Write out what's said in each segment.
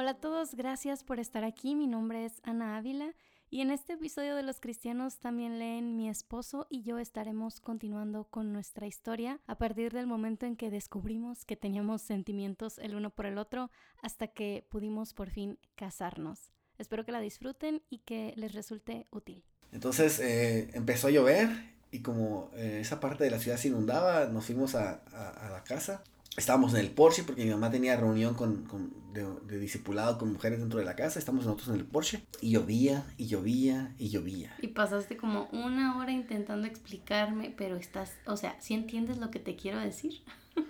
Hola a todos, gracias por estar aquí. Mi nombre es Ana Ávila y en este episodio de Los Cristianos también leen mi esposo y yo estaremos continuando con nuestra historia a partir del momento en que descubrimos que teníamos sentimientos el uno por el otro hasta que pudimos por fin casarnos. Espero que la disfruten y que les resulte útil. Entonces eh, empezó a llover y como eh, esa parte de la ciudad se inundaba, nos fuimos a, la casa estábamos en el Porsche porque mi mamá tenía reunión con, con de, de, discipulado con mujeres dentro de la casa. Estamos nosotros en el Porsche y llovía y llovía y llovía. Y pasaste como una hora intentando explicarme, pero estás, o sea, ¿sí entiendes lo que te quiero decir?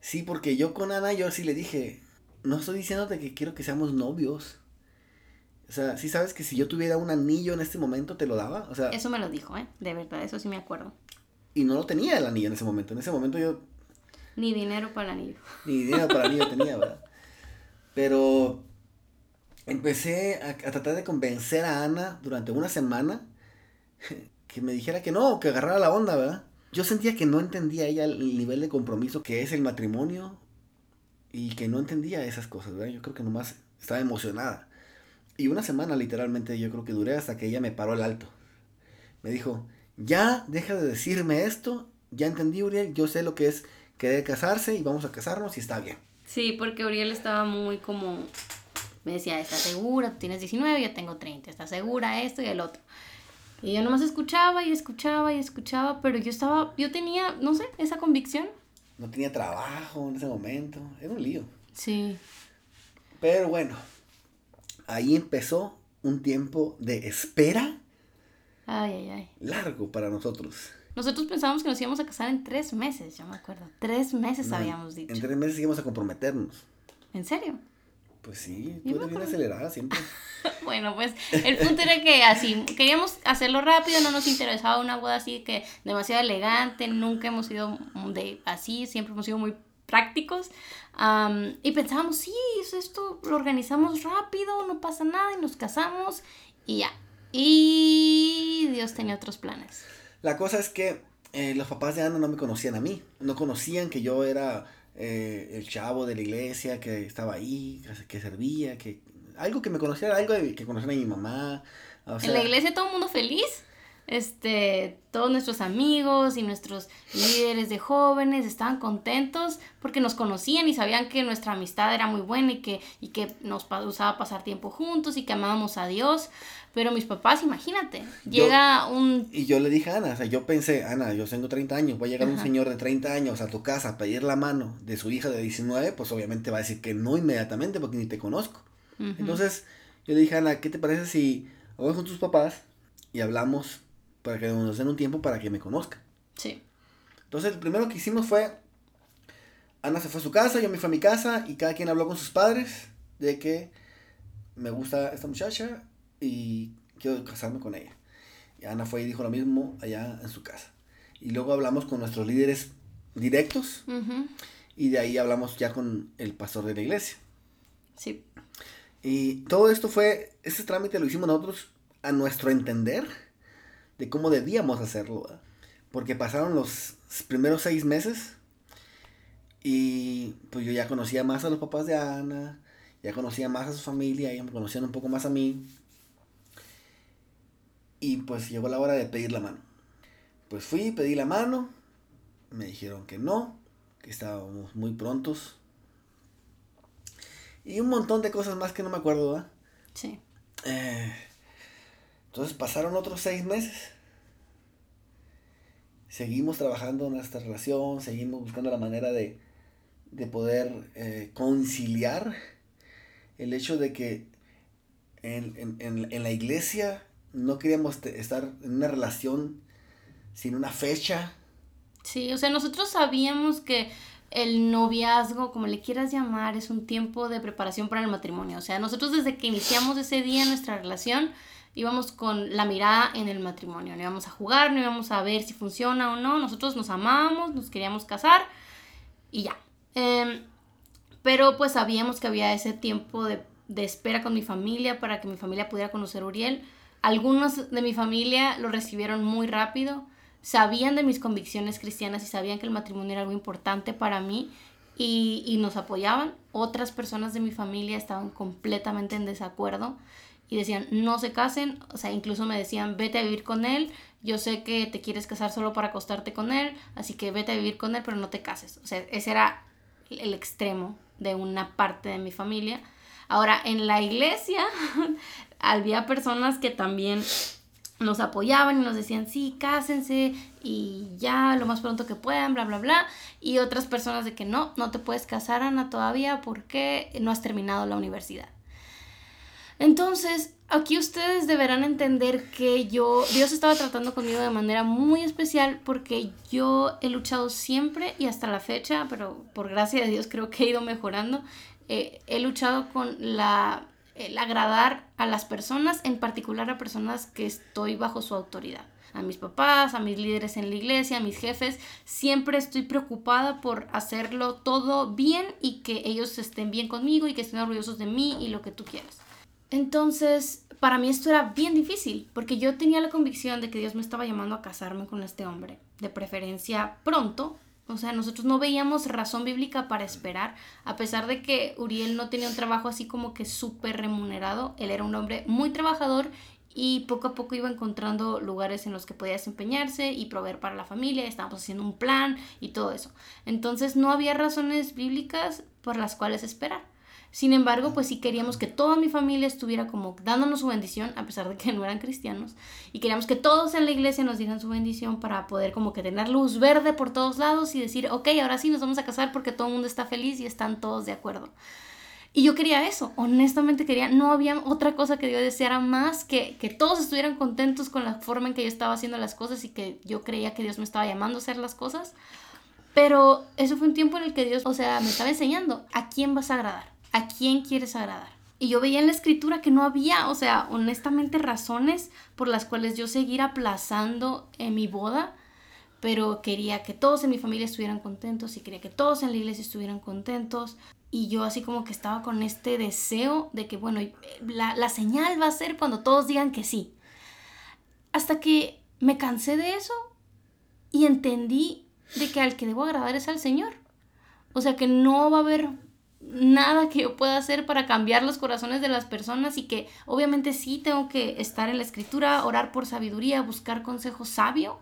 sí, porque yo con Ana, yo sí le dije, no estoy diciéndote que quiero que seamos novios. O sea, sí sabes que si yo tuviera un anillo en este momento, te lo daba. O sea, eso me lo dijo, ¿eh? De verdad, eso sí me acuerdo. Y no lo tenía el anillo en ese momento. En ese momento yo ni dinero para el. Ni dinero para el tenía, ¿verdad? Pero empecé a, a, tratar de convencer a Ana durante una semana que me dijera que no, que agarrara la onda, ¿verdad? Yo sentía que no entendía ella el nivel de compromiso que es el matrimonio y que no entendía esas cosas, ¿verdad? Yo creo que nomás estaba emocionada. Y una semana literalmente yo creo que duré hasta que ella me paró el alto. Me dijo, ya deja de decirme esto, ya entendí Uriel, yo sé lo que es querer casarse y vamos a casarnos y está bien. Sí, porque Uriel estaba muy como, me decía, ¿estás segura? Tú tienes 19, yo tengo 30, ¿estás segura esto y el otro? Y yo nomás escuchaba y escuchaba y escuchaba, pero yo estaba, yo tenía, no sé, esa convicción. No tenía trabajo en ese momento, era un lío. Sí. Pero bueno, ahí empezó un tiempo de espera. Ay, ay, ay. Largo para nosotros. Nosotros pensábamos que nos íbamos a casar en tres meses, yo me acuerdo. Tres meses no, habíamos dicho. En tres meses íbamos a comprometernos. ¿En serio? Pues sí, tú eres bien acelerada siempre. bueno, pues el punto era que así, queríamos hacerlo rápido, no nos interesaba una boda así que demasiado elegante, nunca hemos sido de así, siempre hemos sido muy prácticos. Um, y pensábamos, sí, esto lo organizamos rápido, no pasa nada y nos casamos y ya. Y Dios tenía otros planes. La cosa es que eh, los papás de Ana no me conocían a mí. No conocían que yo era eh, el chavo de la iglesia, que estaba ahí, que servía, que algo que me conociera, algo de, que conocían a mi mamá. O sea, en la iglesia todo el mundo feliz. Este, todos nuestros amigos y nuestros líderes de jóvenes estaban contentos porque nos conocían y sabían que nuestra amistad era muy buena y que, y que nos gustaba pasar tiempo juntos y que amábamos a Dios. Pero mis papás, imagínate, llega un... Y yo le dije a Ana, o sea, yo pensé, Ana, yo tengo 30 años, va a llegar Ajá. un señor de 30 años a tu casa a pedir la mano de su hija de 19, pues obviamente va a decir que no inmediatamente porque ni te conozco. Uh -huh. Entonces, yo le dije, Ana, ¿qué te parece si vamos con tus papás y hablamos para que nos den un tiempo para que me conozcan? Sí. Entonces, lo primero que hicimos fue, Ana se fue a su casa, yo me fui a mi casa y cada quien habló con sus padres de que me gusta esta muchacha y quiero casarme con ella. Y Ana fue y dijo lo mismo allá en su casa. Y luego hablamos con nuestros líderes directos Uh -huh. y de ahí hablamos ya con el pastor de la iglesia. Sí. Y todo esto fue, ese trámite lo hicimos nosotros a nuestro entender de cómo debíamos hacerlo. ¿verdad? Porque pasaron los primeros seis meses y pues yo ya conocía más a los papás de Ana, ya conocía más a su familia, ya me conocían un poco más a mí. Y pues llegó la hora de pedir la mano. Pues fui, pedí la mano, me dijeron que no, que estábamos muy prontos. Y un montón de cosas más que no me acuerdo, ¿verdad? Sí. Eh, entonces pasaron otros seis meses. Seguimos trabajando en nuestra relación, seguimos buscando la manera de, de poder eh, conciliar el hecho de que en, en, en, en la iglesia no queríamos estar en una relación sin una fecha. Sí, o sea, nosotros sabíamos que el noviazgo, como le quieras llamar, es un tiempo de preparación para el matrimonio. O sea, nosotros desde que iniciamos ese día nuestra relación, íbamos con la mirada en el matrimonio. No íbamos a jugar, no íbamos a ver si funciona o no. Nosotros nos amábamos, nos queríamos casar y ya. Eh, pero pues sabíamos que había ese tiempo de, de espera con mi familia para que mi familia pudiera conocer a Uriel. Algunos de mi familia lo recibieron muy rápido, sabían de mis convicciones cristianas y sabían que el matrimonio era algo importante para mí y, y nos apoyaban. Otras personas de mi familia estaban completamente en desacuerdo y decían, no se casen, o sea, incluso me decían, vete a vivir con él, yo sé que te quieres casar solo para acostarte con él, así que vete a vivir con él, pero no te cases. O sea, ese era el extremo de una parte de mi familia. Ahora, en la iglesia había personas que también nos apoyaban y nos decían, sí, cásense y ya lo más pronto que puedan, bla, bla, bla. Y otras personas de que no, no te puedes casar, Ana, todavía porque no has terminado la universidad. Entonces, aquí ustedes deberán entender que yo, Dios estaba tratando conmigo de manera muy especial porque yo he luchado siempre y hasta la fecha, pero por gracia de Dios creo que he ido mejorando, eh, he luchado con la, el agradar a las personas, en particular a personas que estoy bajo su autoridad. A mis papás, a mis líderes en la iglesia, a mis jefes, siempre estoy preocupada por hacerlo todo bien y que ellos estén bien conmigo y que estén orgullosos de mí y lo que tú quieras. Entonces, para mí esto era bien difícil, porque yo tenía la convicción de que Dios me estaba llamando a casarme con este hombre, de preferencia pronto. O sea, nosotros no veíamos razón bíblica para esperar, a pesar de que Uriel no tenía un trabajo así como que súper remunerado, él era un hombre muy trabajador y poco a poco iba encontrando lugares en los que podía desempeñarse y proveer para la familia, estábamos haciendo un plan y todo eso. Entonces no había razones bíblicas por las cuales esperar. Sin embargo, pues sí queríamos que toda mi familia estuviera como dándonos su bendición, a pesar de que no eran cristianos, y queríamos que todos en la iglesia nos dieran su bendición para poder como que tener luz verde por todos lados y decir, ok, ahora sí nos vamos a casar porque todo el mundo está feliz y están todos de acuerdo. Y yo quería eso, honestamente quería, no había otra cosa que yo deseara más que que todos estuvieran contentos con la forma en que yo estaba haciendo las cosas y que yo creía que Dios me estaba llamando a hacer las cosas. Pero eso fue un tiempo en el que Dios, o sea, me estaba enseñando a quién vas a agradar ¿A quién quieres agradar? Y yo veía en la escritura que no había, o sea, honestamente razones por las cuales yo seguir aplazando en mi boda, pero quería que todos en mi familia estuvieran contentos y quería que todos en la iglesia estuvieran contentos. Y yo así como que estaba con este deseo de que, bueno, la, la señal va a ser cuando todos digan que sí. Hasta que me cansé de eso y entendí de que al que debo agradar es al Señor. O sea que no va a haber nada que yo pueda hacer para cambiar los corazones de las personas y que obviamente sí tengo que estar en la escritura, orar por sabiduría, buscar consejo sabio,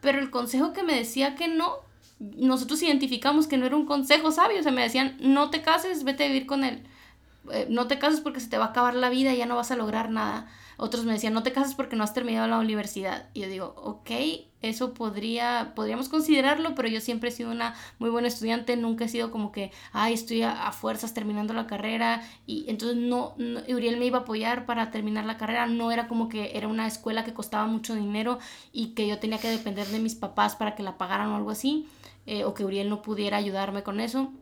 pero el consejo que me decía que no, nosotros identificamos que no era un consejo sabio, o sea, me decían, no te cases, vete a vivir con él, eh, no te cases porque se te va a acabar la vida y ya no vas a lograr nada. Otros me decían, no te cases porque no has terminado la universidad. Y yo digo, ok, eso podría, podríamos considerarlo, pero yo siempre he sido una muy buena estudiante, nunca he sido como que, ay, estoy a, fuerzas terminando la carrera. Y entonces no, Uriel me iba a apoyar para terminar la carrera. No era como que era una escuela que costaba mucho dinero y que yo tenía que depender de mis papás para que la pagaran o algo así. Eh, o que Uriel no pudiera ayudarme con eso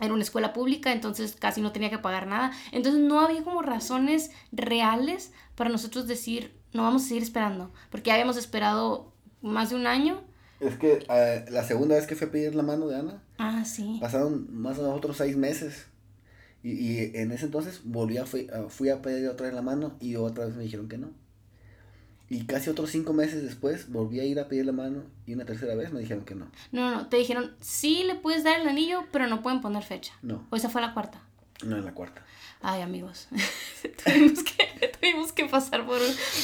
era una escuela pública, entonces casi no tenía que pagar nada. Entonces no había como razones reales para nosotros decir, no vamos a seguir esperando, porque ya habíamos esperado más de un año. Es que eh, la segunda vez que fui a pedir la mano de Ana, ah, sí. pasaron más o menos otros seis meses. Y, y en ese entonces volví a, fui, fui a pedir otra vez la mano y otra vez me dijeron que no. Y casi otros cinco meses después volví a ir a pedir la mano y una tercera vez me dijeron que no. No, no, te dijeron, sí le puedes dar el anillo, pero no pueden poner fecha. No. ¿O esa fue la cuarta? No, en la cuarta. Ay, amigos, tuvimos, que, tuvimos que pasar por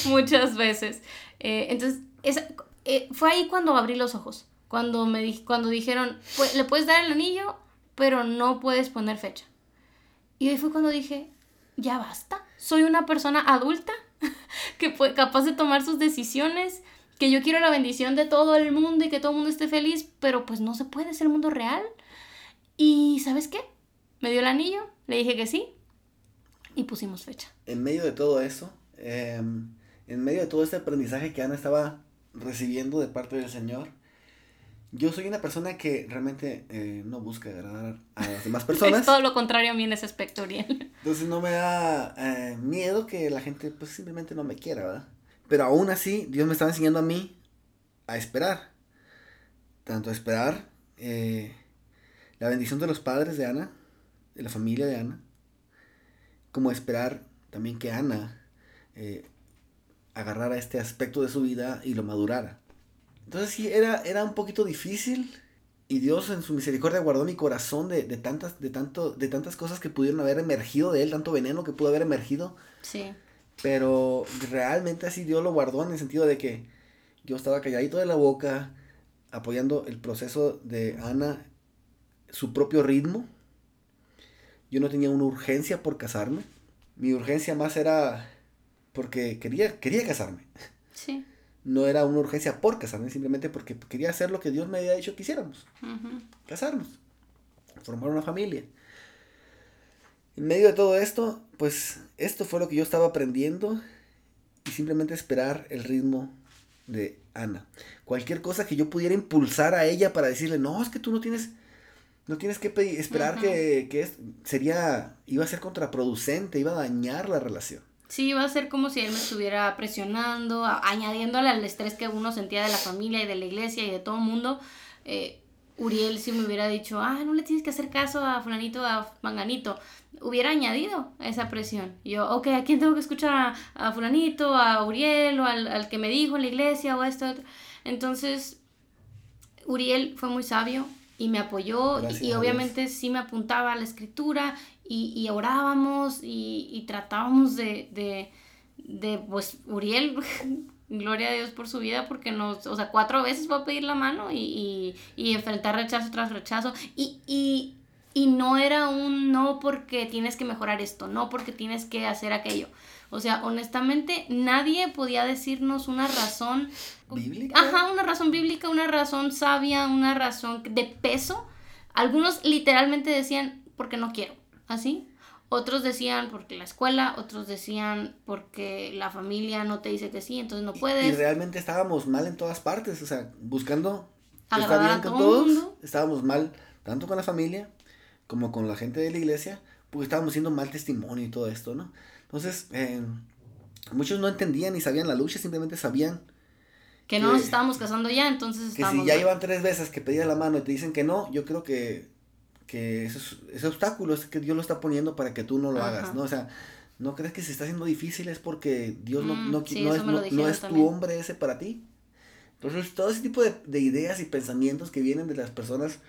muchas veces. Eh, entonces, esa, eh, fue ahí cuando abrí los ojos. Cuando, me, cuando dijeron, pues, le puedes dar el anillo, pero no puedes poner fecha. Y ahí fue cuando dije, ya basta. Soy una persona adulta que fue capaz de tomar sus decisiones, que yo quiero la bendición de todo el mundo y que todo el mundo esté feliz, pero pues no se puede, es el mundo real. Y ¿sabes qué? Me dio el anillo, le dije que sí y pusimos fecha. En medio de todo eso, em, en medio de todo este aprendizaje que Ana estaba recibiendo de parte del Señor, yo soy una persona que realmente eh, no busca agradar a las demás personas. es todo lo contrario a mí en ese aspecto, Uriel. Entonces no me da eh, miedo que la gente pues simplemente no me quiera, ¿verdad? Pero aún así, Dios me estaba enseñando a mí a esperar. Tanto a esperar eh, la bendición de los padres de Ana, de la familia de Ana, como a esperar también que Ana agarrara este aspecto de su vida y lo madurara. Entonces sí, era, era un poquito difícil, y Dios en su misericordia guardó mi corazón de, de, tantas, de, tanto, de tantas cosas que pudieron haber emergido de él, tanto veneno que pudo haber emergido. Sí. Pero realmente así Dios lo guardó en el sentido de que yo estaba calladito de la boca, apoyando el proceso de Ana, su propio ritmo. Yo no tenía una urgencia por casarme. Mi urgencia más era porque quería, quería casarme. Sí. No era una urgencia por casarme, simplemente porque quería hacer lo que Dios me había dicho que hiciéramos. Casarnos. Formar una familia. En medio de todo esto, pues esto fue lo que yo estaba aprendiendo y simplemente esperar el ritmo de Ana. Cualquier cosa que yo pudiera impulsar a ella para decirle, no, es que tú no tienes, no tienes que pedir, esperar que, que sería, iba a ser contraproducente, iba a dañar la relación. Sí, iba a ser como si él me estuviera presionando, añadiéndole al estrés que uno sentía de la familia y de la iglesia y de todo el mundo. Eh, Uriel si me hubiera dicho, ah, no le tienes que hacer caso a fulanito, a manganito, hubiera añadido esa presión. Yo, ok, ¿a quién tengo que escuchar? ¿A, fulanito, a Uriel o al, que me dijo en la iglesia o a esto? Entonces, Uriel fue muy sabio y me apoyó y, obviamente sí me apuntaba a la escritura y, y orábamos y, y tratábamos de, de, de, pues, Uriel Gloria a Dios por su vida porque nos, o sea, cuatro veces va a pedir la mano y, enfrentar rechazo tras rechazo. Y, y, no era un no porque tienes que mejorar esto, no porque tienes que hacer aquello. O sea, honestamente, nadie podía decirnos una razón bíblica. Ajá, una razón bíblica, una razón sabia, una razón de peso. Algunos literalmente decían porque no quiero, así. Otros decían porque la escuela, otros decían porque la familia no te dice que sí, entonces no puedes. Y, realmente estábamos mal en todas partes, o sea, buscando estar bien con todos, estábamos mal tanto con la familia como con la gente de la iglesia, porque estábamos haciendo mal testimonio y todo esto, ¿no? Entonces, eh, muchos no entendían ni sabían la lucha, simplemente sabían que no nos estábamos casando ya, entonces Que si ya iban tres veces que pedías la mano y te dicen que no, yo creo que que ese, ese obstáculo es que Dios lo está poniendo para que tú no lo hagas, ¿no? O sea, no crees que se está haciendo difícil es porque Dios no, mm, no, no, es, tu hombre ese para ti. Entonces, todo ese tipo de, ideas y pensamientos que vienen de las personas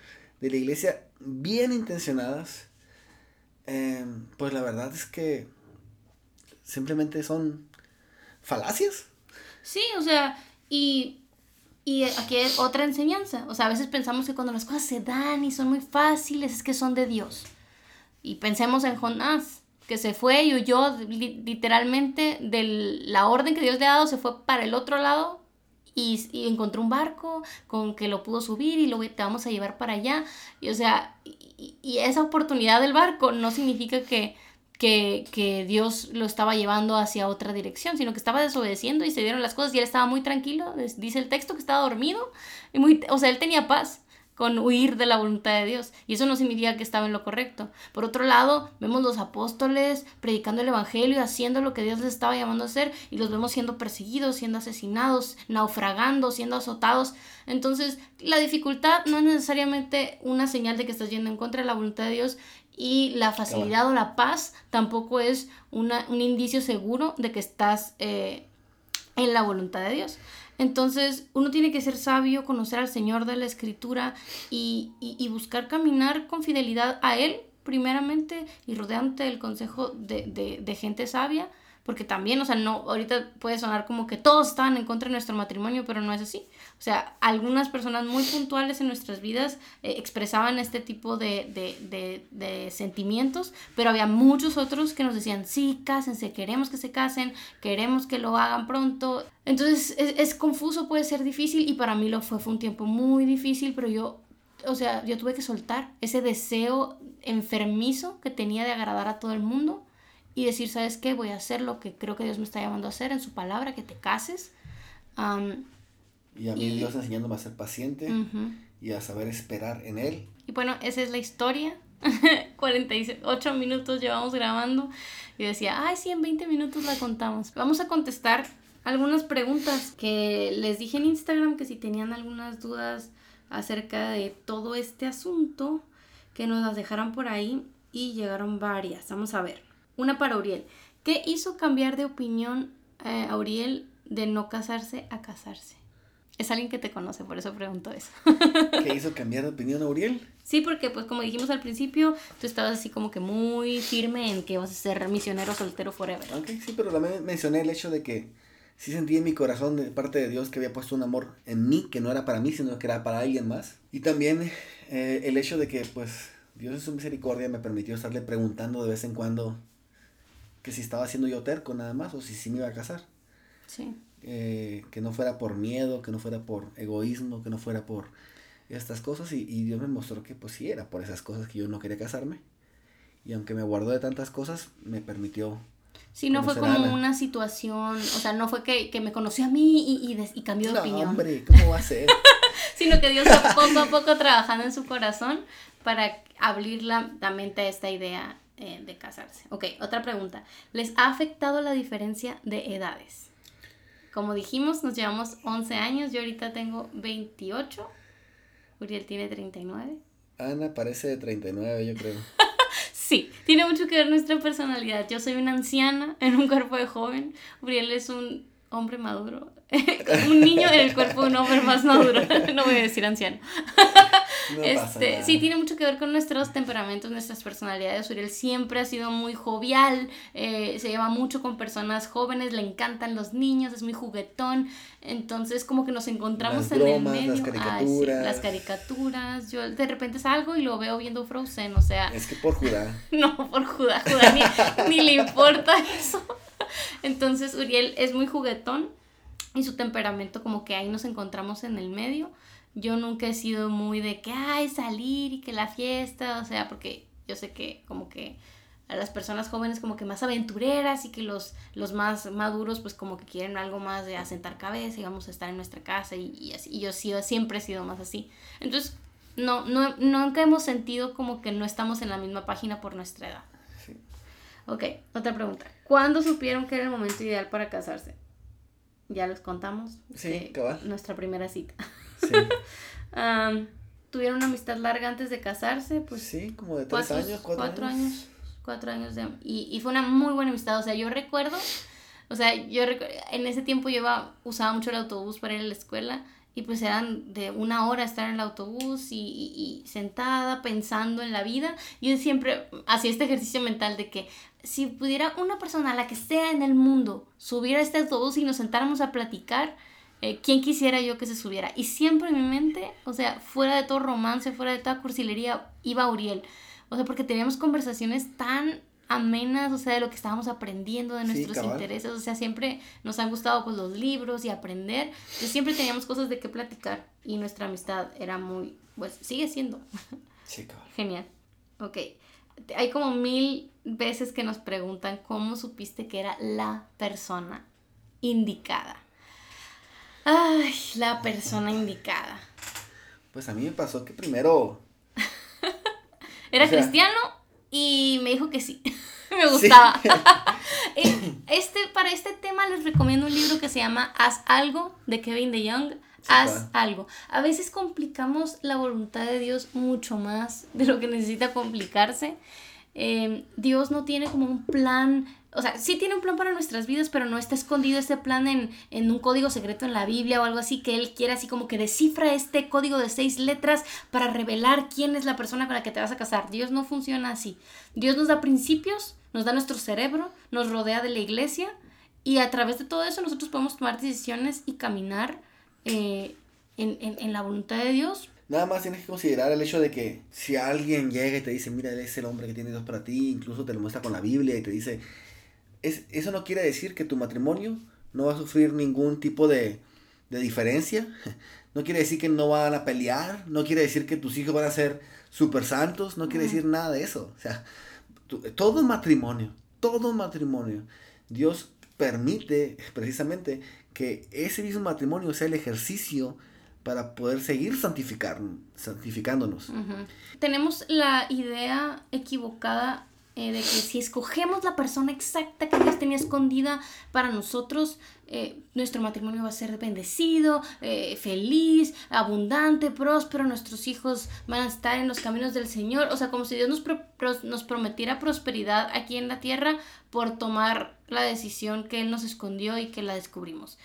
de la iglesia bien intencionadas, em, pues la verdad es que simplemente son falacias. Sí, o sea, y y aquí hay otra enseñanza. O sea, a veces pensamos que cuando las cosas se dan y son muy fáciles es que son de Dios. Y pensemos en Jonás, que se fue y huyó literalmente de la orden que Dios le ha dado, se fue para el otro lado y, encontró un barco con que lo pudo subir y lo te vamos a llevar para allá. Y o sea, y esa oportunidad del barco no significa que que, Dios lo estaba llevando hacia otra dirección, sino que estaba desobedeciendo y se dieron las cosas y él estaba muy tranquilo, dice el texto que estaba dormido, y muy, o sea, él tenía paz con huir de la voluntad de Dios. Y eso no significa que estaba en lo correcto. Por otro lado, vemos los apóstoles predicando el Evangelio, haciendo lo que Dios les estaba llamando a hacer, y los vemos siendo perseguidos, siendo asesinados, naufragando, siendo azotados. Entonces, la dificultad no es necesariamente una señal de que estás yendo en contra de la voluntad de Dios, y la facilidad o la paz tampoco es un indicio seguro de que estás eh, en la voluntad de Dios. Entonces, uno tiene que ser sabio, conocer al Señor de la Escritura y, buscar caminar con fidelidad a Él, primeramente, y rodeante del consejo de, de gente sabia porque también, o sea, no, ahorita puede sonar como que todos estaban en contra de nuestro matrimonio, pero no es así. O sea, algunas personas muy puntuales en nuestras vidas eh, expresaban este tipo de, de, de, sentimientos, pero había muchos otros que nos decían, sí, cásense, queremos que se casen, queremos que lo hagan pronto. Entonces es, es confuso, puede ser difícil y para mí lo fue, fue un tiempo muy difícil, pero yo o sea, yo tuve que soltar ese deseo enfermizo que tenía de agradar a todo el mundo y decir, ¿sabes qué? Voy a hacer lo que creo que Dios me está llamando a hacer en su palabra, que te cases. Y a mí Dios enseñándome a ser paciente y a saber esperar en Él. Y bueno, esa es la historia. 48 minutos llevamos grabando y decía, ay, sí, en 20 minutos la contamos. Vamos a contestar algunas preguntas que les dije en Instagram que si tenían algunas dudas acerca de todo este asunto, que nos las dejaran por ahí y llegaron varias. Vamos a ver. Una para Uriel. ¿Qué hizo cambiar de opinión eh, a Uriel de no casarse a casarse? Es alguien que te conoce, por eso pregunto eso. ¿Qué hizo cambiar de opinión a Uriel? Sí, porque pues como dijimos al principio, tú estabas así como que muy firme en que vas a ser misionero soltero forever. Ok, sí, pero también mencioné el hecho de que sí sentí en mi corazón de parte de Dios que había puesto un amor en mí, que no era para mí, sino que era para alguien más. Y también eh, el hecho de que pues Dios en su misericordia me permitió estarle preguntando de vez en cuando que si estaba haciendo yo terco nada más o si sí me iba a casar. Sí. Eh, que no fuera por miedo, que no fuera por egoísmo, que no fuera por estas cosas y, y, Dios me mostró que pues sí era por esas cosas que yo no quería casarme y aunque me guardó de tantas cosas me permitió Sí, no fue como una situación, o sea, no fue que, que me conoció a mí y, y, y cambió de no, opinión. hombre, ¿cómo va a ser? Sino que Dios está poco a poco trabajando en su corazón para abrir la, la mente a esta idea eh, de casarse. Ok, otra pregunta. ¿Les ha afectado la diferencia de edades? Como dijimos, nos llevamos 11 años, yo ahorita tengo 28, Uriel tiene 39. Ana parece de 39, yo creo. Sí, tiene mucho que ver nuestra personalidad. Yo soy una anciana en un cuerpo de joven. Uriel es un hombre maduro. un niño en el cuerpo de un hombre más maduro. no voy a decir anciano. No este, sí, tiene mucho que ver con nuestros temperamentos, nuestras personalidades. Uriel siempre ha sido muy jovial, eh, se lleva mucho con personas jóvenes, le encantan los niños, es muy juguetón. Entonces, como que nos encontramos Las en bromas, el medio. las Ay, sí, caricaturas. las caricaturas. Yo de repente salgo y lo veo viendo Frozen, o sea. Es que por Judá. No, por Judá, Judá ni, ni le importa eso. Entonces Uriel es muy juguetón y su temperamento como que ahí nos encontramos en el medio. Yo nunca he sido muy de que, ay, salir y que la fiesta, o sea, porque yo sé que como que a las personas jóvenes como que más aventureras y que los, los más maduros pues como que quieren algo más de asentar cabeza y vamos a estar en nuestra casa y, y así. Y yo sido, siempre he sido más así. Entonces, no, no, nunca hemos sentido como que no estamos en la misma página por nuestra edad. Sí. Ok, otra pregunta. ¿Cuándo supieron que era el momento ideal para casarse? Ya los contamos. Sí, cabal. Nuestra primera cita. Sí. Am, ¿Tuvieron una amistad larga antes de casarse? Pues sí, como de tres cuatro, años, cuatro, cuatro años. años. Cuatro años de... Y, y fue una muy buena amistad. O sea, yo recuerdo... O sea, yo en ese tiempo yo iba, usaba mucho el autobús para ir a la escuela y pues eran de una hora estar en el autobús y, y- y sentada pensando en la vida. Yo siempre hacía este ejercicio mental de que si pudiera una persona, la que sea en el mundo, subir a este autobús y nos sentáramos a platicar, eh, ¿quién quisiera yo que se subiera? Y siempre en mi mente, o sea, fuera de todo romance, fuera de toda cursilería, iba Uriel. O sea, porque teníamos conversaciones tan amenas, o sea, de lo que estábamos aprendiendo, de nuestros intereses, o sea, siempre nos han gustado pues los libros y aprender, entonces siempre teníamos cosas de qué platicar y nuestra amistad era muy, pues sigue siendo Sí, cabrón. genial. Ok, hay como mil veces que nos preguntan cómo supiste que era la persona indicada. Ay, la persona indicada. Pues a mí me pasó que primero. Era O sea- cristiano y me dijo que sí. me gustaba. Eh, este, para este tema les recomiendo un libro que se llama Haz algo de Kevin DeYoung. Haz algo. A veces complicamos la voluntad de Dios mucho más de lo que necesita complicarse. Eh, Dios no tiene como un plan, o sea, sí tiene un plan para nuestras vidas, pero no está escondido este plan en, en un código secreto en la Biblia o algo así que Él quiere así como que descifra este código de seis letras para revelar quién es la persona con la que te vas a casar. Dios no funciona así. Dios nos da principios, nos da nuestro cerebro, nos rodea de la iglesia y a través de todo eso nosotros podemos tomar decisiones y caminar eh, en, en- en la voluntad de Dios. Nada más tienes que considerar el hecho de que si alguien llega y te dice, mira, él es el hombre que tiene Dios para ti, incluso te lo muestra con la Biblia y te dice, es, eso no quiere decir que tu matrimonio no va a sufrir ningún tipo de, de diferencia, no quiere decir que no van a pelear, no quiere decir que tus hijos van a ser super santos, no quiere decir nada de eso. O sea, tu- todo matrimonio, todo matrimonio, Dios permite precisamente que ese mismo matrimonio sea el ejercicio para poder seguir santificar, santificándonos. Tenemos la idea equivocada eh, de que si escogemos la persona exacta que Dios tenía escondida para nosotros, eh, nuestro matrimonio va a ser bendecido, eh, feliz, abundante, próspero, nuestros hijos van a estar en los caminos del Señor. O sea, como si Dios nos, nos prometiera prosperidad aquí en la tierra por tomar la decisión que Él nos escondió y que la descubrimos.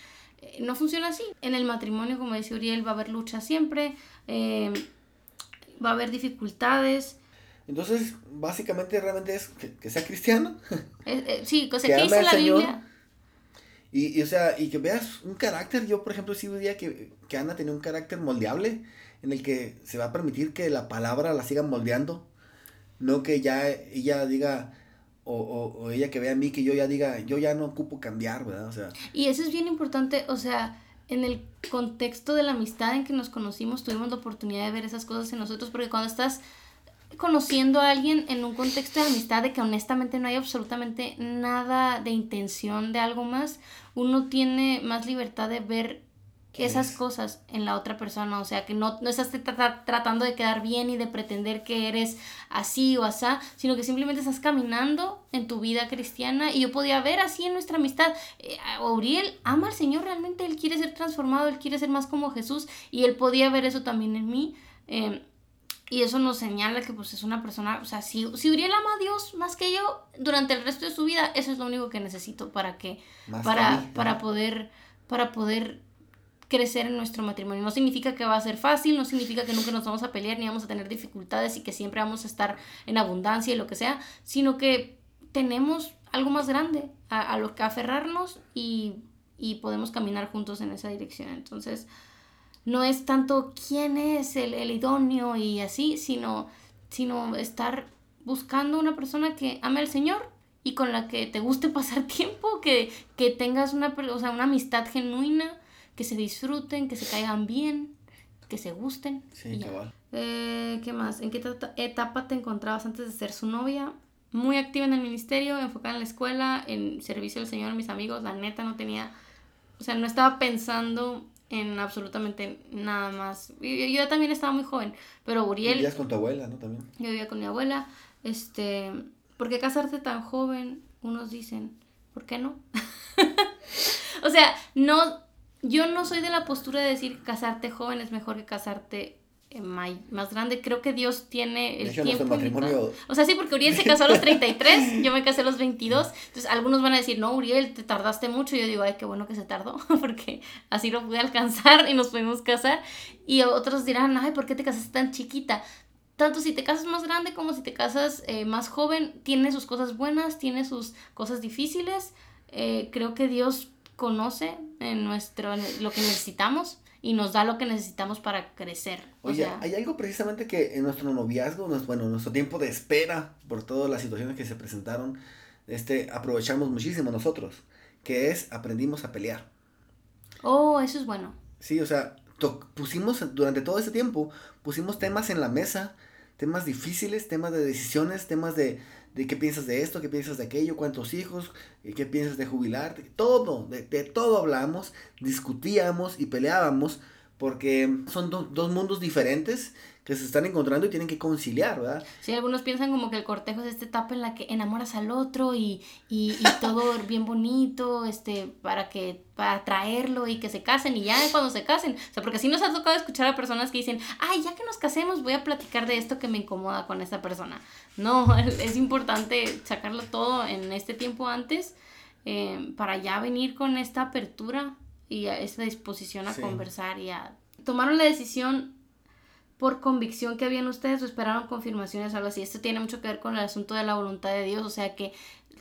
eh, no funciona así. En el matrimonio, como dice Uriel, va a haber lucha siempre, va a haber dificultades. Entonces, básicamente, realmente es que, sea cristiano. Eh, sí, cosa que, dice la Biblia. Y, o sea, y que veas un carácter. Yo, por ejemplo, sí diría que, que Ana tenía un carácter moldeable en el que se va a permitir que la palabra la siga moldeando. No que ya ella diga, o, o, ella que vea a mí que yo ya diga, yo ya no ocupo cambiar, ¿verdad? O sea. Y eso es bien importante, o sea, en el contexto de la amistad en que nos conocimos, tuvimos la oportunidad de ver esas cosas en nosotros, porque cuando estás conociendo a alguien en un contexto de amistad de que honestamente no hay absolutamente nada de intención de algo más, uno tiene más libertad de ver esas cosas en la otra persona, o sea, que no, no estás tratando de quedar bien y de pretender que eres así o asá, sino que simplemente estás caminando en tu vida cristiana. Y yo podía ver así en nuestra amistad, eh, Uriel ama al Señor realmente, él quiere ser transformado, él quiere ser más como Jesús y él podía ver eso también en mí. Em, y eso nos señala que pues es una persona, o sea, si, si Uriel ama a Dios más que yo durante el resto de su vida, eso es lo único que necesito para que, para, para poder, para poder crecer en nuestro matrimonio. No significa que va a ser fácil, no significa que nunca nos vamos a pelear ni vamos a tener dificultades y que siempre vamos a estar en abundancia y lo que sea, sino que tenemos algo más grande a, lo que aferrarnos y, y podemos caminar juntos en esa dirección. Entonces, no es tanto quién es el, el idóneo y así, sino, sino estar buscando una persona que ame al Señor y con la que te guste pasar tiempo, que, que tengas una, o sea, una amistad genuina, que se disfruten, que se caigan bien, que se gusten. Sí, eh, ¿Qué más? ¿En qué etapa te encontrabas antes de ser su novia? Muy activa en el ministerio, enfocada en la escuela, en servicio al Señor, mis amigos. La neta no tenía, o sea, no estaba pensando en absolutamente nada más. Yo, también estaba muy joven, pero Uriel... Vivías con tu abuela, ¿no? También. Yo vivía con mi abuela. Este, ¿por qué casarte tan joven? Unos dicen, ¿por qué no? o sea, no, yo no soy de la postura de decir casarte joven es mejor que casarte más grande. Creo que Dios tiene el tiempo. Matrimonio... O sea, sí, porque Uriel se casó a los 33, yo me casé a los 22. Entonces, algunos van a decir, no, Uriel, te tardaste mucho. Y yo digo, ay, qué bueno que se tardó, porque así lo pude alcanzar y nos pudimos casar. Y otros dirán, ay, ¿por qué te casaste tan chiquita? Tanto si te casas más grande como si te casas eh, más joven, tiene sus cosas buenas, tiene sus cosas difíciles. Eh, creo que Dios conoce en nuestro, lo que necesitamos y nos da lo que necesitamos para crecer. Oye, hay algo precisamente que en nuestro noviazgo, bueno, nuestro tiempo de espera por todas las situaciones que se presentaron, este, aprovechamos muchísimo nosotros, que es aprendimos a pelear. Oh, eso es bueno. Sí, o sea, pusimos durante todo ese tiempo, pusimos temas en la mesa, temas difíciles, temas de decisiones, temas de, de qué piensas de esto, qué piensas de aquello, cuántos hijos, eh, qué piensas de jubilarte, todo, de, todo hablamos, discutíamos y peleábamos porque son dos mundos diferentes que se están encontrando y tienen que conciliar, ¿verdad? Sí, algunos piensan como que el cortejo es esta etapa en la que enamoras al otro y, y, y todo bien bonito, este, para que, para atraerlo y que se casen y ya cuando se casen, o sea, porque sí nos ha tocado escuchar a personas que dicen, ay, ya que nos casemos voy a platicar de esto que me incomoda con esta persona. No, es importante sacarlo todo en este tiempo antes eh, para ya venir con esta apertura y a esta disposición a conversar y a... Tomaron la decisión por convicción que habían ustedes o esperaron confirmaciones o algo así. Esto tiene mucho que ver con el asunto de la voluntad de Dios, o sea que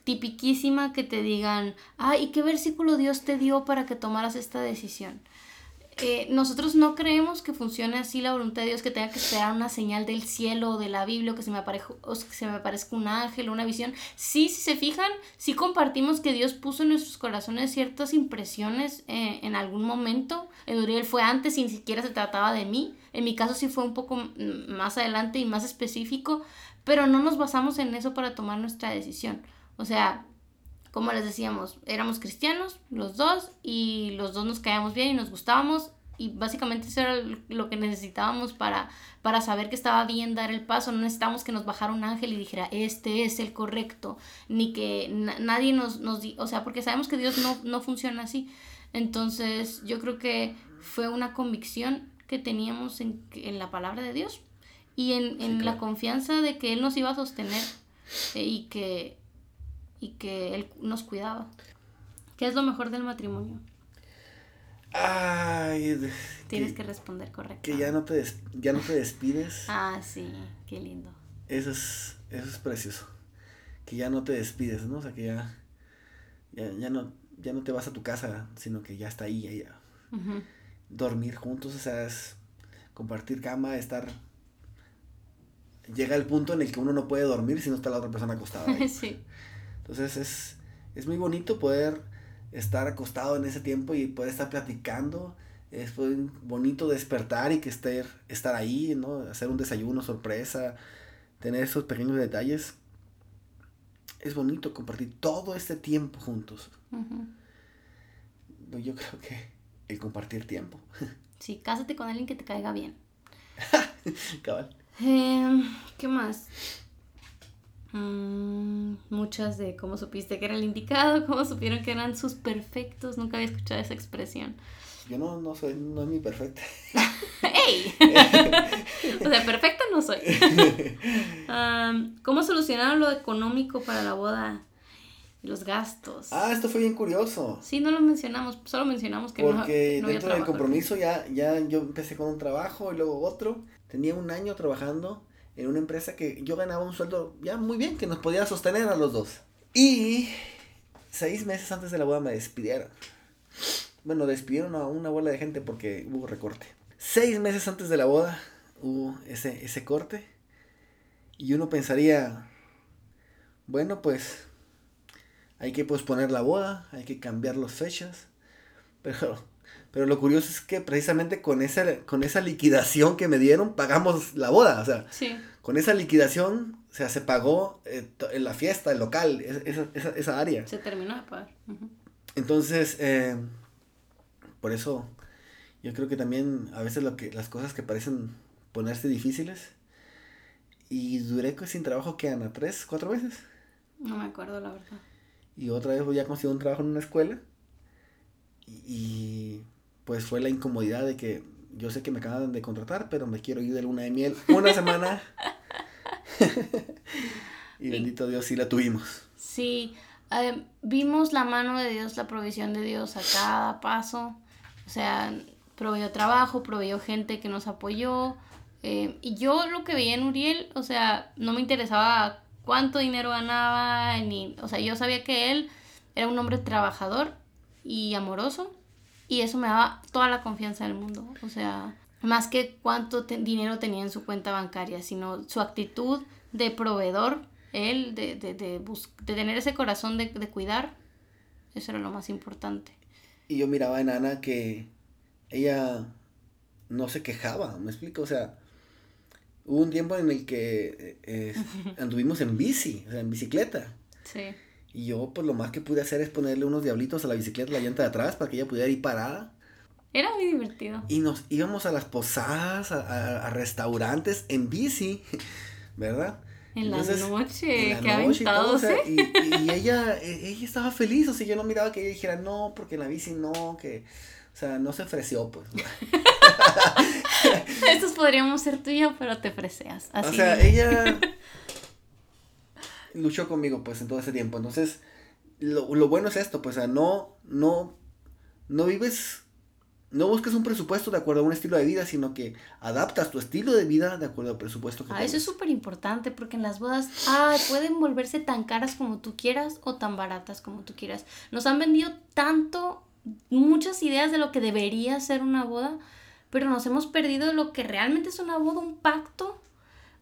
tipiquísima que te digan, ah, ¿y qué versículo Dios te dio para que tomaras esta decisión? Eh, nosotros no creemos que funcione así la voluntad de Dios, que tenga que esperar una señal del cielo o de la Biblia, o que se me, aparezca, o que se me aparezca un ángel o una visión. Sí, si se fijan, sí compartimos que Dios puso en nuestros corazones ciertas impresiones eh, en algún momento. En Uriel fue antes y ni siquiera se trataba de mí. En mi caso sí fue un poco más adelante y más específico, pero no nos basamos en eso para tomar nuestra decisión. O sea, como les decíamos, éramos cristianos los dos y los dos nos caíamos bien y nos gustábamos y básicamente eso era lo que necesitábamos para, para saber que estaba bien dar el paso. No necesitábamos que nos bajara un ángel y dijera, este es el correcto, ni que nadie nos, nos o sea, porque sabemos que Dios no, no funciona así. Entonces yo creo que fue una convicción que teníamos en, en la palabra de Dios y en, en la confianza de que Él nos iba a sostener eh, y que y que Él nos cuidaba. ¿Qué es lo mejor del matrimonio? Ay, Tienes que, responder correcto. Que ya no te, ya no te despides. ah, sí, qué lindo. Eso es, eso es precioso. Que ya no te despides, ¿no? O sea, que ya, ya, no, ya no te vas a tu casa, sino que ya está ahí, ella. Dormir juntos, o sea, es compartir cama, estar... Llega el punto en el que uno no puede dormir si no está la otra persona acostada. sí. Entonces es, es muy bonito poder estar acostado en ese tiempo y poder estar platicando. Es bonito despertar y que estar, estar ahí, ¿no? Hacer un desayuno sorpresa, tener esos pequeños detalles. Es bonito compartir todo este tiempo juntos. Yo creo que el compartir tiempo. Sí, cásate con alguien que te caiga bien. Cabal. Em, ¿Qué más? Mm, muchas de cómo supiste que era el indicado, cómo supieron que eran sus perfectos. Nunca había escuchado esa expresión. Yo no, no soy, no es mi perfecta. ¡Ey! o sea, perfecta no soy. ¿Cómo solucionaron lo económico para la boda? Los gastos. Ah, esto fue bien curioso. Sí, no lo mencionamos, solo mencionamos que Porque no, dentro del compromiso ya, ya yo empecé con un trabajo y luego otro. Tenía un año trabajando en una empresa que yo ganaba un sueldo ya muy bien, que nos podía sostener a los dos. Y seis meses antes de la boda me despidieron. Bueno, despidieron a una bola de gente porque hubo recorte. Seis meses antes de la boda hubo ese, ese corte. Y uno pensaría, bueno, pues hay que posponer la boda, hay que cambiar las fechas. Pero pero lo curioso es que precisamente con esa, con esa liquidación que me dieron, pagamos la boda. O sea, con esa liquidación, o sea, se pagó eh, la fiesta, el local, esa, esa, esa, área. Se terminó de pagar. Entonces, eh, por eso, yo creo que también a veces lo que, las cosas que parecen ponerse difíciles. Y duré sin trabajo que Ana, tres, cuatro veces. No me acuerdo, la verdad. Y otra vez voy a conseguir un trabajo en una escuela. Y pues fue la incomodidad de que yo sé que me acaban de contratar, pero me quiero ir de luna de miel una semana. y bendito Dios, sí la tuvimos. Sí, eh, vimos la mano de Dios, la provisión de Dios a cada paso. O sea, proveyó trabajo, proveyó gente que nos apoyó. Eh, y yo lo que veía en Uriel, o sea, no me interesaba cuánto dinero ganaba, ni, o sea, yo sabía que él era un hombre trabajador y amoroso y eso me daba toda la confianza del mundo. O sea, más que cuánto dinero tenía en su cuenta bancaria, sino su actitud de proveedor, él, de, de, de, de tener ese corazón de, de cuidar, eso era lo más importante. Y yo miraba en Ana que ella no se quejaba, ¿me explico? O sea, hubo un tiempo en el que eh, anduvimos en bici, o sea, en bicicleta. Sí. Y yo, pues lo más que pude hacer es ponerle unos diablitos a la bicicleta, la llanta de atrás, para que ella pudiera ir parada. Era muy divertido. Y nos íbamos a las posadas, a, restaurantes en bici, ¿verdad? En la noche, en la noche y, todo, y, ella, e, ella estaba feliz, o sea, yo no miraba que ella dijera no, porque en la bici no, que, o sea, no se ofreció, pues. Estos podríamos ser y yo, pero te freseas. Así. O sea, ella luchó conmigo pues en todo ese tiempo. Entonces, lo, lo bueno es esto, pues, o sea, no, no, no vives, no busques un presupuesto de acuerdo a un estilo de vida, sino que adaptas tu estilo de vida de acuerdo al presupuesto que Ah, eso es súper importante porque en las bodas, ah, pueden volverse tan caras como tú quieras o tan baratas como tú quieras. Nos han vendido tanto, muchas ideas de lo que debería ser una boda, pero nos hemos perdido lo que realmente es una boda, un pacto.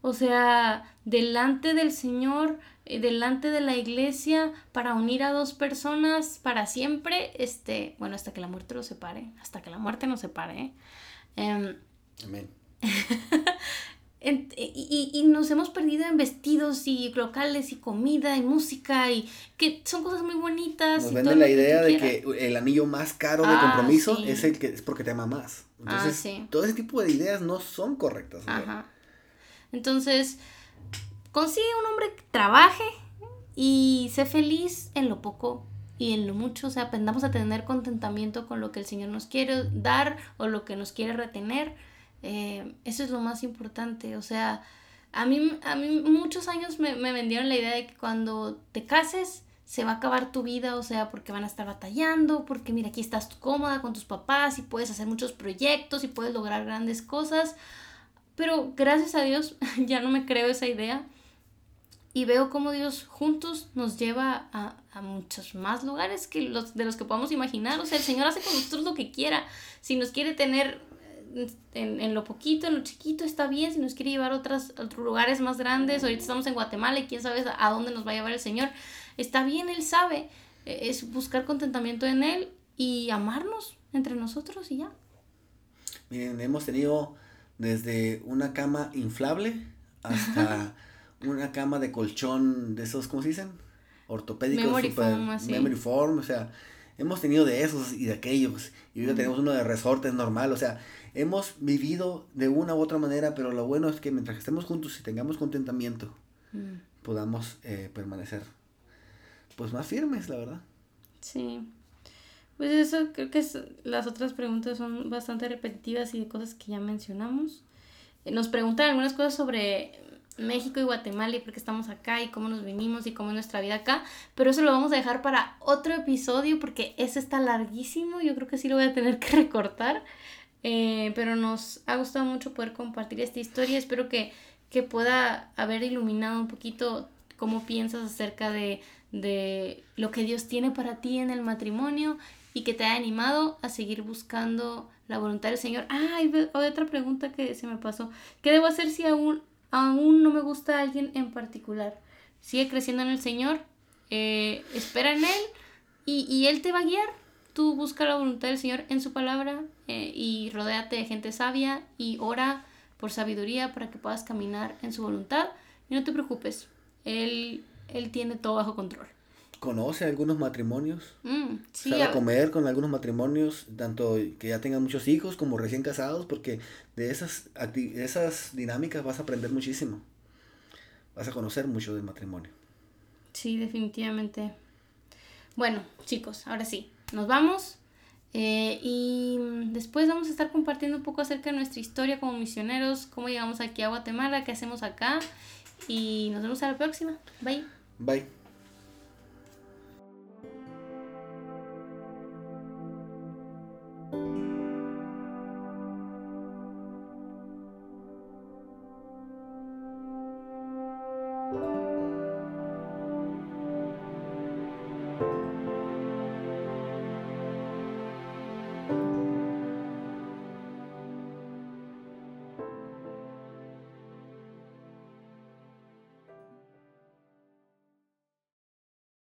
O sea, delante del Señor, eh, delante de la iglesia para unir a dos personas para siempre, este, bueno, hasta que la muerte los separe, hasta que la muerte nos separe. Em, Amén. y, y, nos hemos perdido en vestidos y locales y comida y música y que son cosas muy bonitas. Nos venden la idea de que el anillo más caro de ah, compromiso es el que es porque te ama más. Ah, Entonces, todo ese tipo de ideas no son correctas. Ajá. Entonces, consigue un hombre que trabaje y sé feliz en lo poco y en lo mucho, o sea, aprendamos a tener contentamiento con lo que el Señor nos quiere dar o lo que nos quiere retener. Eh, eso es lo más importante, o sea, a mí, a mí muchos años me, me vendieron la idea de que cuando te cases se va a acabar tu vida, o sea, porque van a estar batallando, porque mira, aquí estás cómoda con tus papás y puedes hacer muchos proyectos y puedes lograr grandes cosas. Pero gracias a Dios ya no me creo esa idea y veo cómo Dios juntos nos lleva a, a, muchos más lugares que los de los que podamos imaginar. O sea, el Señor hace con nosotros lo que quiera. Si nos quiere tener en, en lo poquito, en lo chiquito, está bien. Si nos quiere llevar a, otras, a otros lugares más grandes, ahorita estamos en Guatemala y quién sabe a dónde nos va a llevar el Señor, está bien, Él sabe. E, es buscar contentamiento en Él y amarnos entre nosotros y ya. Miren, hemos tenido desde una cama inflable hasta una cama de colchón de esos, ¿cómo se dicen? Ortopédicos, Memory super, foam, así. memory foam, o sea, hemos tenido de esos y de aquellos, y ahorita Ujú. tenemos uno de resortes normal, o sea, hemos vivido de una u otra manera, pero lo bueno es que mientras estemos juntos y tengamos contentamiento, Mm, podamos eh, permanecer, pues más firmes, la verdad. Sí. Pues eso, creo que es- las otras preguntas son bastante repetitivas y de cosas que ya mencionamos. Eh, Nos preguntan algunas cosas sobre México y Guatemala y por qué estamos acá y cómo nos vinimos y cómo es nuestra vida acá, pero eso lo vamos a dejar para otro episodio porque ese está larguísimo, yo creo que sí lo voy a tener que recortar, Eh, pero nos ha gustado mucho poder compartir esta historia, espero que, que pueda haber iluminado un poquito cómo piensas acerca de, de lo que Dios tiene para ti en el matrimonio y que te haya animado a seguir buscando la voluntad del Señor. Ah, otra pregunta que se me pasó. ¿Qué debo hacer si aún, aún no me gusta alguien en particular? Sigue creciendo en el Señor, eh, espera en Él y, y Él te va a guiar. Tú busca la voluntad del Señor en su palabra eh, y rodéate de gente sabia y ora por sabiduría para que puedas caminar en su voluntad. Y no te preocupes, Él, él tiene todo bajo control. ¿Conoce algunos matrimonios? Mm, sí, sabe a- comer con algunos matrimonios, tanto que ya tengan muchos hijos como recién casados, porque de esas, esas dinámicas vas a aprender muchísimo. Vas a conocer mucho del matrimonio. Sí, definitivamente. Bueno, chicos, ahora sí, nos vamos. eh, y después vamos a estar compartiendo un poco acerca de nuestra historia como misioneros, cómo llegamos aquí a Guatemala, qué hacemos acá. Y nos vemos a la próxima. Bye. Bye.